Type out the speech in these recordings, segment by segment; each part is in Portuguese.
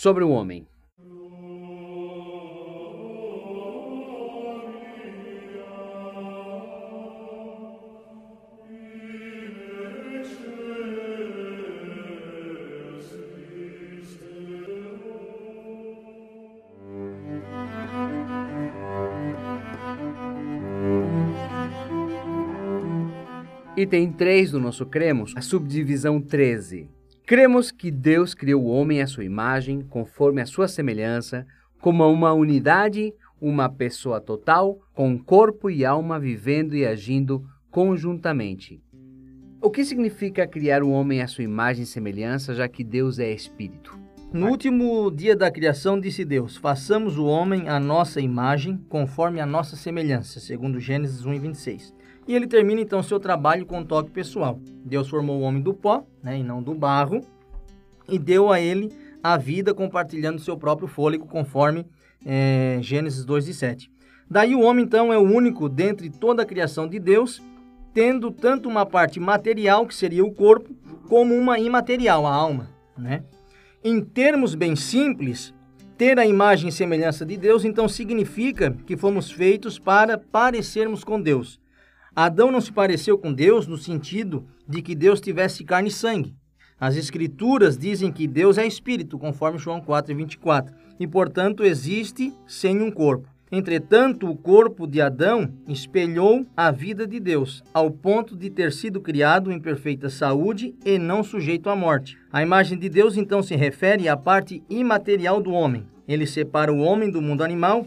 sobre o homem. Item 3 do nosso Cremos, a subdivisão 13. Cremos que Deus criou o homem à sua imagem, conforme a sua semelhança, como uma unidade, uma pessoa total, com corpo e alma vivendo e agindo conjuntamente. O que significa criar o homem à sua imagem e semelhança, já que Deus é espírito? No último dia da criação, disse Deus: Façamos o homem à nossa imagem, conforme a nossa semelhança, segundo Gênesis 1 e 26. Ele termina então seu trabalho com um toque pessoal. Deus formou o homem do pó, né, e não do barro, e deu a ele a vida compartilhando seu próprio fôlego, conforme é, Gênesis 2 e 7. Daí o homem então é o único dentre toda a criação de Deus, tendo tanto uma parte material, que seria o corpo, como uma imaterial, a alma. Né? Em termos bem simples, ter a imagem e semelhança de Deus, então significa que fomos feitos para parecermos com Deus. Adão não se pareceu com Deus no sentido de que Deus tivesse carne e sangue. As Escrituras dizem que Deus é espírito, conforme João 4 e 24, e portanto existe sem um corpo. Entretanto, o corpo de Adão espelhou a vida de Deus, ao ponto de ter sido criado em perfeita saúde e não sujeito à morte. A imagem de Deus então se refere à parte imaterial do homem. Ele separa o homem do mundo animal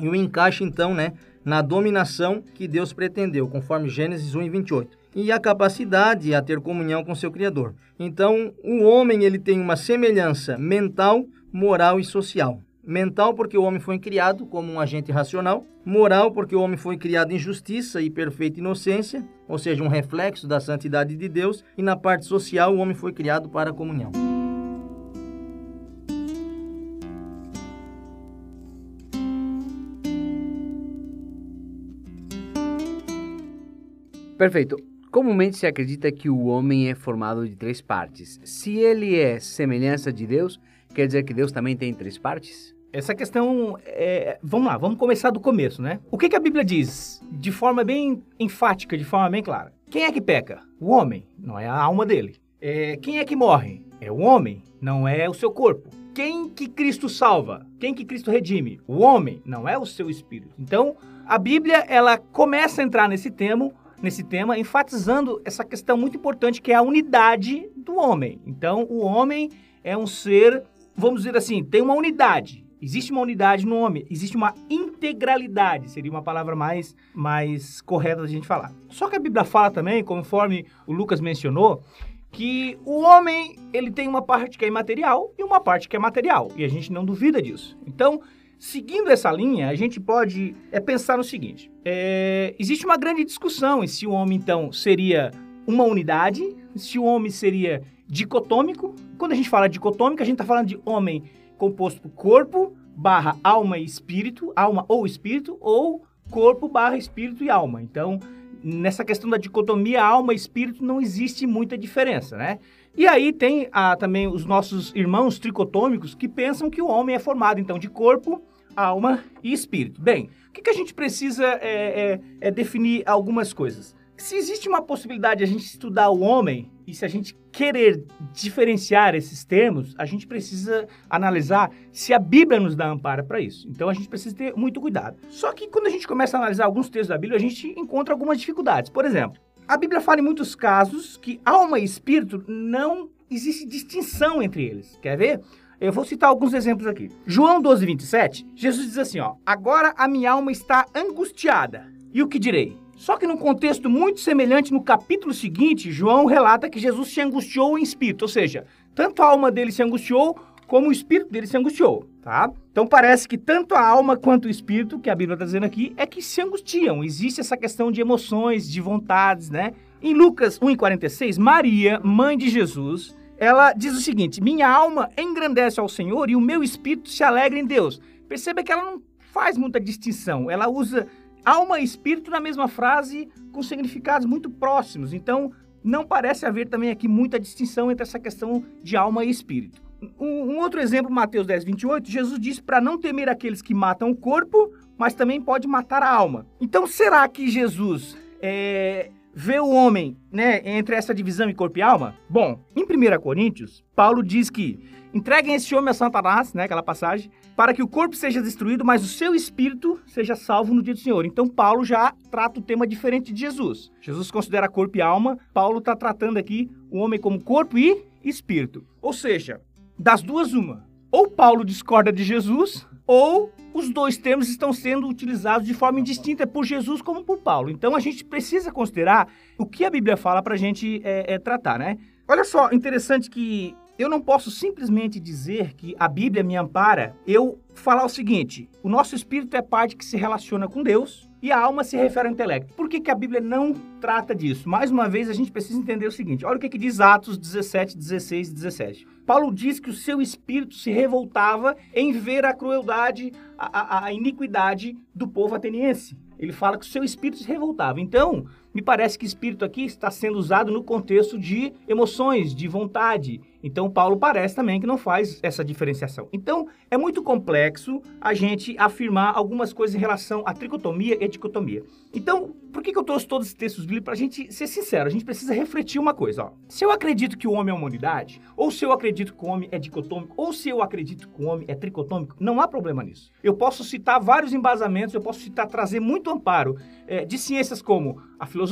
e o encaixa então, né, na dominação que Deus pretendeu, conforme Gênesis 1 e 28, e a capacidade a ter comunhão com seu Criador. Então, o homem ele tem uma semelhança mental, moral e social. Mental, porque o homem foi criado como um agente racional. Moral, porque o homem foi criado em justiça e perfeita inocência, ou seja, um reflexo da santidade de Deus. E na parte social, o homem foi criado para a comunhão. Perfeito. Comumente se acredita que o homem é formado de três partes. Se ele é semelhança de Deus, quer dizer que Deus também tem três partes? Essa questão, é... vamos lá, vamos começar do começo, né? O que, que a Bíblia diz de forma bem enfática, de forma bem clara? Quem é que peca? O homem, não é a alma dele. É... Quem é que morre? É o homem, não é o seu corpo. Quem que Cristo salva? Quem que Cristo redime? O homem, não é o seu espírito. Então, a Bíblia, ela começa a entrar nesse tema nesse tema, enfatizando essa questão muito importante que é a unidade do homem. Então, o homem é um ser, vamos dizer assim, tem uma unidade. Existe uma unidade no homem, existe uma integralidade, seria uma palavra mais, mais correta da gente falar. Só que a Bíblia fala também, conforme o Lucas mencionou, que o homem ele tem uma parte que é imaterial e uma parte que é material, e a gente não duvida disso. Então, Seguindo essa linha, a gente pode é, pensar no seguinte: é, existe uma grande discussão em se o homem, então, seria uma unidade, se o homem seria dicotômico. Quando a gente fala dicotômico, a gente está falando de homem composto por corpo, barra alma e espírito, alma ou espírito, ou corpo barra espírito e alma. Então, nessa questão da dicotomia alma e espírito não existe muita diferença, né? E aí tem ah, também os nossos irmãos tricotômicos que pensam que o homem é formado então de corpo, alma e espírito. Bem, o que, que a gente precisa é, é, é definir algumas coisas. Se existe uma possibilidade de a gente estudar o homem e se a gente querer diferenciar esses termos, a gente precisa analisar se a Bíblia nos dá amparo para isso. Então a gente precisa ter muito cuidado. Só que quando a gente começa a analisar alguns textos da Bíblia, a gente encontra algumas dificuldades. Por exemplo, a Bíblia fala em muitos casos que alma e espírito não existe distinção entre eles. Quer ver? Eu vou citar alguns exemplos aqui. João 12, 27, Jesus diz assim, ó, Agora a minha alma está angustiada. E o que direi? Só que num contexto muito semelhante, no capítulo seguinte, João relata que Jesus se angustiou em espírito, ou seja, tanto a alma dele se angustiou, como o espírito dele se angustiou, tá? Então parece que tanto a alma quanto o espírito, que a Bíblia está dizendo aqui, é que se angustiam. Existe essa questão de emoções, de vontades, né? Em Lucas 1,46, Maria, mãe de Jesus, ela diz o seguinte: Minha alma engrandece ao Senhor e o meu espírito se alegra em Deus. Perceba que ela não faz muita distinção. Ela usa alma e espírito na mesma frase com significados muito próximos. Então, não parece haver também aqui muita distinção entre essa questão de alma e espírito. Um, um outro exemplo, Mateus 10, 28, Jesus disse para não temer aqueles que matam o corpo, mas também pode matar a alma. Então, será que Jesus é, vê o homem né, entre essa divisão em corpo e alma? Bom, em 1 Coríntios, Paulo diz que entreguem esse homem a Satanás, né, aquela passagem, para que o corpo seja destruído, mas o seu espírito seja salvo no dia do Senhor. Então, Paulo já trata o tema diferente de Jesus. Jesus considera corpo e alma, Paulo está tratando aqui o homem como corpo e espírito. Ou seja, das duas, uma. Ou Paulo discorda de Jesus, ou os dois termos estão sendo utilizados de forma indistinta por Jesus como por Paulo. Então a gente precisa considerar o que a Bíblia fala para a gente é, é, tratar, né? Olha só, interessante que eu não posso simplesmente dizer que a Bíblia me ampara. Eu falar o seguinte: o nosso espírito é parte que se relaciona com Deus e a alma se refere ao intelecto. Por que, que a Bíblia não trata disso? Mais uma vez, a gente precisa entender o seguinte: olha o que, que diz Atos 17, 16 e 17. Paulo diz que o seu espírito se revoltava em ver a crueldade, a, a, a iniquidade do povo ateniense. Ele fala que o seu espírito se revoltava. Então, me parece que espírito aqui está sendo usado no contexto de emoções, de vontade. Então, Paulo parece também que não faz essa diferenciação. Então, é muito complexo a gente afirmar algumas coisas em relação à tricotomia e dicotomia. Então, por que, que eu trouxe todos esses textos bíblicos? Para a gente ser sincero, a gente precisa refletir uma coisa. Ó. Se eu acredito que o homem é uma unidade, ou se eu acredito que o homem é dicotômico, ou se eu acredito que o homem é tricotômico, não há problema nisso. Eu posso citar vários embasamentos, eu posso citar, trazer muito amparo é, de ciências como a filosofia,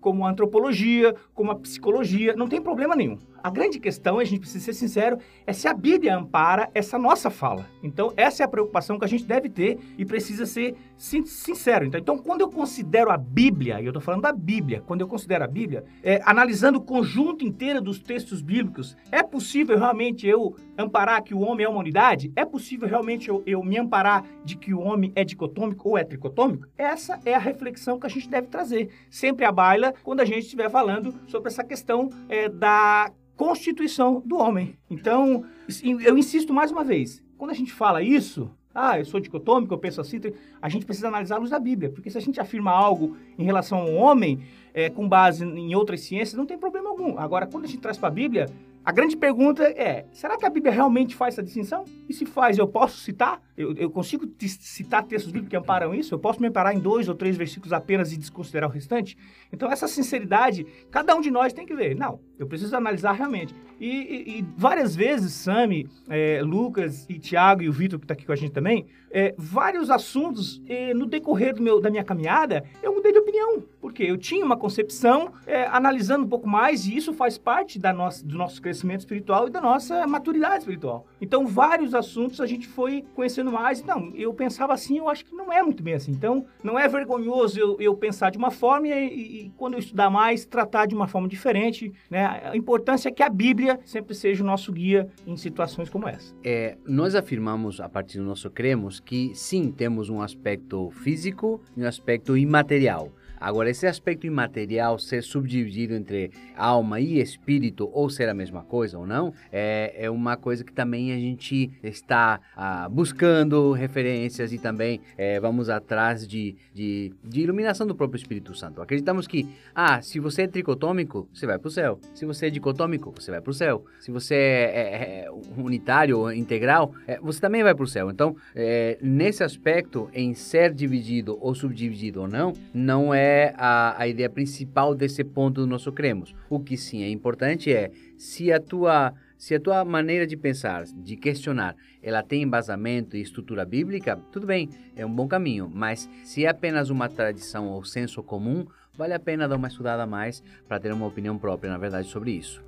como a antropologia, como a psicologia, não tem problema nenhum. A grande questão, a gente precisa ser sincero, é se a Bíblia ampara essa nossa fala. Então, essa é a preocupação que a gente deve ter e precisa ser sincero. Então, então quando eu considero a Bíblia, e eu estou falando da Bíblia, quando eu considero a Bíblia, é, analisando o conjunto inteiro dos textos bíblicos, é possível realmente eu amparar que o homem é uma unidade? É possível realmente eu, eu me amparar de que o homem é dicotômico ou é tricotômico? Essa é a reflexão que a gente deve trazer sempre à baila quando a gente estiver falando sobre essa questão é, da constituição do homem. Então, eu insisto mais uma vez, quando a gente fala isso, ah, eu sou dicotômico, eu penso assim, a gente precisa analisar a luz da Bíblia, porque se a gente afirma algo em relação ao homem, é, com base em outras ciências, não tem problema algum. Agora, quando a gente traz para a Bíblia, a grande pergunta é: será que a Bíblia realmente faz essa distinção? E se faz, eu posso citar? Eu, eu consigo citar textos bíblicos que amparam isso? Eu posso me amparar em dois ou três versículos apenas e desconsiderar o restante? Então, essa sinceridade, cada um de nós tem que ver. Não, eu preciso analisar realmente. E, e, e várias vezes, Sami, é, Lucas e Tiago e o Vitor, que está aqui com a gente também, é, vários assuntos, é, no decorrer do meu, da minha caminhada, eu mudei de opinião. Porque eu tinha uma concepção, é, analisando um pouco mais, e isso faz parte da nossa, do nosso crescimento espiritual e da nossa maturidade espiritual. Então, vários assuntos a gente foi conhecendo mais. Não, eu pensava assim, eu acho que não é muito bem assim. Então, não é vergonhoso eu, eu pensar de uma forma e, e, quando eu estudar mais, tratar de uma forma diferente. Né? A importância é que a Bíblia sempre seja o nosso guia em situações como essa. É, nós afirmamos, a partir do nosso cremos, que sim, temos um aspecto físico e um aspecto imaterial. Agora, esse aspecto imaterial ser subdividido entre alma e espírito, ou ser a mesma coisa ou não, é, é uma coisa que também a gente está ah, buscando referências e também é, vamos atrás de, de, de, iluminação do próprio Espírito Santo. Acreditamos que, ah, se você é tricotômico, você vai para o céu. Se você é dicotômico, você vai para o céu. Se você é, é, é unitário ou integral, é, você também vai para o céu. Então, é, nesse aspecto, em ser dividido ou subdividido ou não, não é é a, a ideia principal desse ponto do nosso cremos. O que sim é importante é se a tua se a tua maneira de pensar, de questionar, ela tem embasamento e estrutura bíblica, tudo bem, é um bom caminho. Mas se é apenas uma tradição ou senso comum, vale a pena dar uma estudada a mais para ter uma opinião própria, na verdade, sobre isso.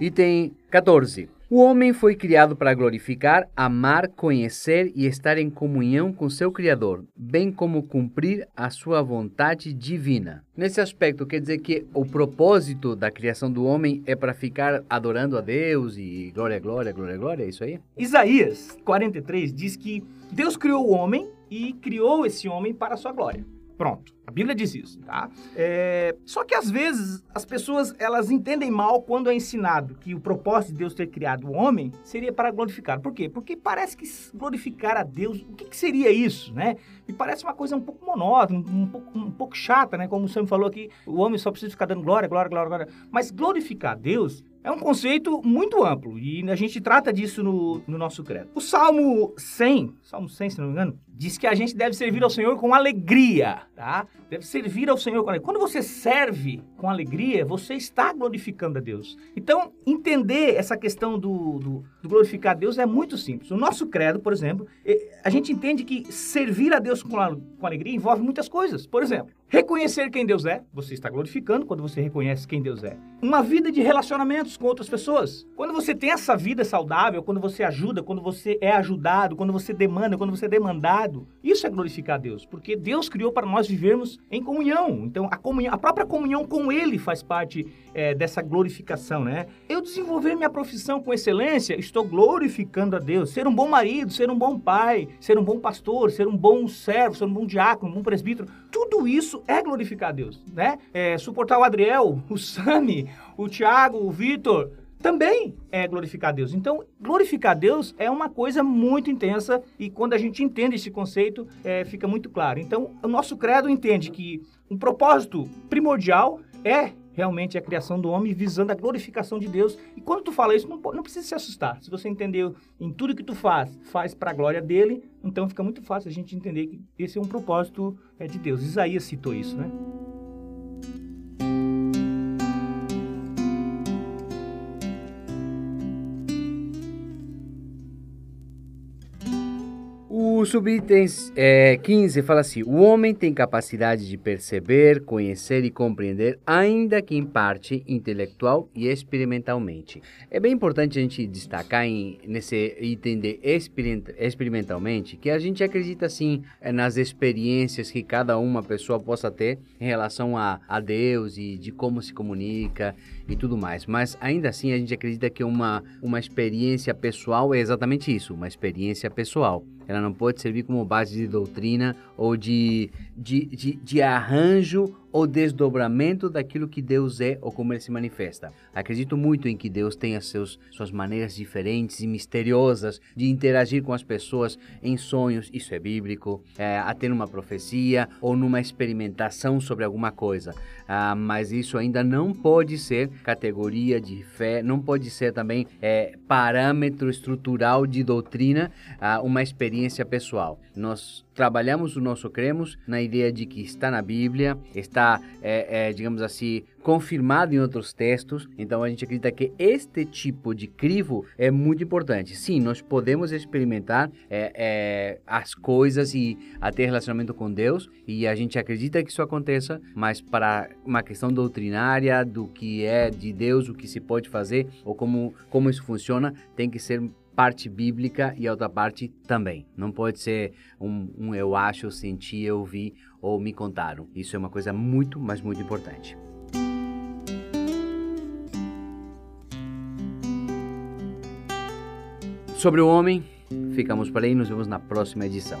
Item 14. O homem foi criado para glorificar, amar, conhecer e estar em comunhão com seu Criador, bem como cumprir a sua vontade divina. Nesse aspecto, quer dizer que o propósito da criação do homem é para ficar adorando a Deus e glória, glória, glória, glória, é isso aí? Isaías 43 diz que Deus criou o homem e criou esse homem para a sua glória. Pronto. A Bíblia diz isso, tá? É... Só que às vezes as pessoas elas entendem mal quando é ensinado que o propósito de Deus ter criado o homem seria para glorificar. Por quê? Porque parece que glorificar a Deus, o que, que seria isso, né? Me parece uma coisa um pouco monótona, um, pouco, um pouco chata, né? Como o senhor falou aqui, o homem só precisa ficar dando glória, glória, glória, glória. Mas glorificar a Deus é um conceito muito amplo e a gente trata disso no, no nosso credo. O Salmo 100, Salmo 100, se não me engano, diz que a gente deve servir ao Senhor com alegria, tá? Deve servir ao Senhor com alegria. Quando você serve com alegria, você está glorificando a Deus. Então, entender essa questão do, do, do glorificar a Deus é muito simples. O nosso credo, por exemplo, a gente entende que servir a Deus com, com alegria envolve muitas coisas. Por exemplo, reconhecer quem Deus é, você está glorificando quando você reconhece quem Deus é. Uma vida de relacionamentos com outras pessoas. Quando você tem essa vida saudável, quando você ajuda, quando você é ajudado, quando você demanda, quando você é demandado, isso é glorificar a Deus, porque Deus criou para nós vivermos em comunhão. Então, a comunhão, a própria comunhão com Ele faz parte é, dessa glorificação, né? Eu desenvolver minha profissão com excelência, estou glorificando a Deus. Ser um bom marido, ser um bom pai, ser um bom pastor, ser um bom servo, ser um bom diácono, um bom presbítero, tudo isso é glorificar a Deus, né? É, suportar o Adriel, o Sami, o Tiago, o Vitor, também é glorificar a Deus. Então, glorificar a Deus é uma coisa muito intensa e quando a gente entende esse conceito, é, fica muito claro. Então, o nosso credo entende que um propósito primordial é realmente a criação do homem visando a glorificação de Deus. E quando tu fala isso, não, não precisa se assustar. Se você entendeu em tudo que tu faz, faz para a glória dele, então fica muito fácil a gente entender que esse é um propósito é, de Deus. Isaías citou isso, né? Subitem é, 15 fala assim: o homem tem capacidade de perceber, conhecer e compreender, ainda que em parte intelectual e experimentalmente. É bem importante a gente destacar em, nesse item de experimentalmente que a gente acredita assim é, nas experiências que cada uma pessoa possa ter em relação a, a Deus e de como se comunica e tudo mais. Mas ainda assim a gente acredita que uma, uma experiência pessoal é exatamente isso, uma experiência pessoal. Ela não pode servir como base de doutrina ou de, de, de, de arranjo ou desdobramento daquilo que Deus é ou como ele se manifesta. Acredito muito em que Deus tenha seus, suas maneiras diferentes e misteriosas de interagir com as pessoas em sonhos, isso é bíblico, é, até numa profecia ou numa experimentação sobre alguma coisa. Ah, mas isso ainda não pode ser categoria de fé, não pode ser também é, parâmetro estrutural de doutrina, ah, uma experiência pessoal. Nós trabalhamos o nosso cremos na ideia de que está na Bíblia, está, é, é, digamos assim, confirmado em outros textos. Então a gente acredita que este tipo de crivo é muito importante. Sim, nós podemos experimentar é, é, as coisas e até relacionamento com Deus, e a gente acredita que isso aconteça, mas para uma questão doutrinária do que é de Deus, o que se pode fazer ou como, como isso funciona, tem que ser parte bíblica e a outra parte também. Não pode ser um, um eu acho, eu senti, eu vi ou me contaram. Isso é uma coisa muito, mas muito importante. Sobre o homem, ficamos por aí, nos vemos na próxima edição.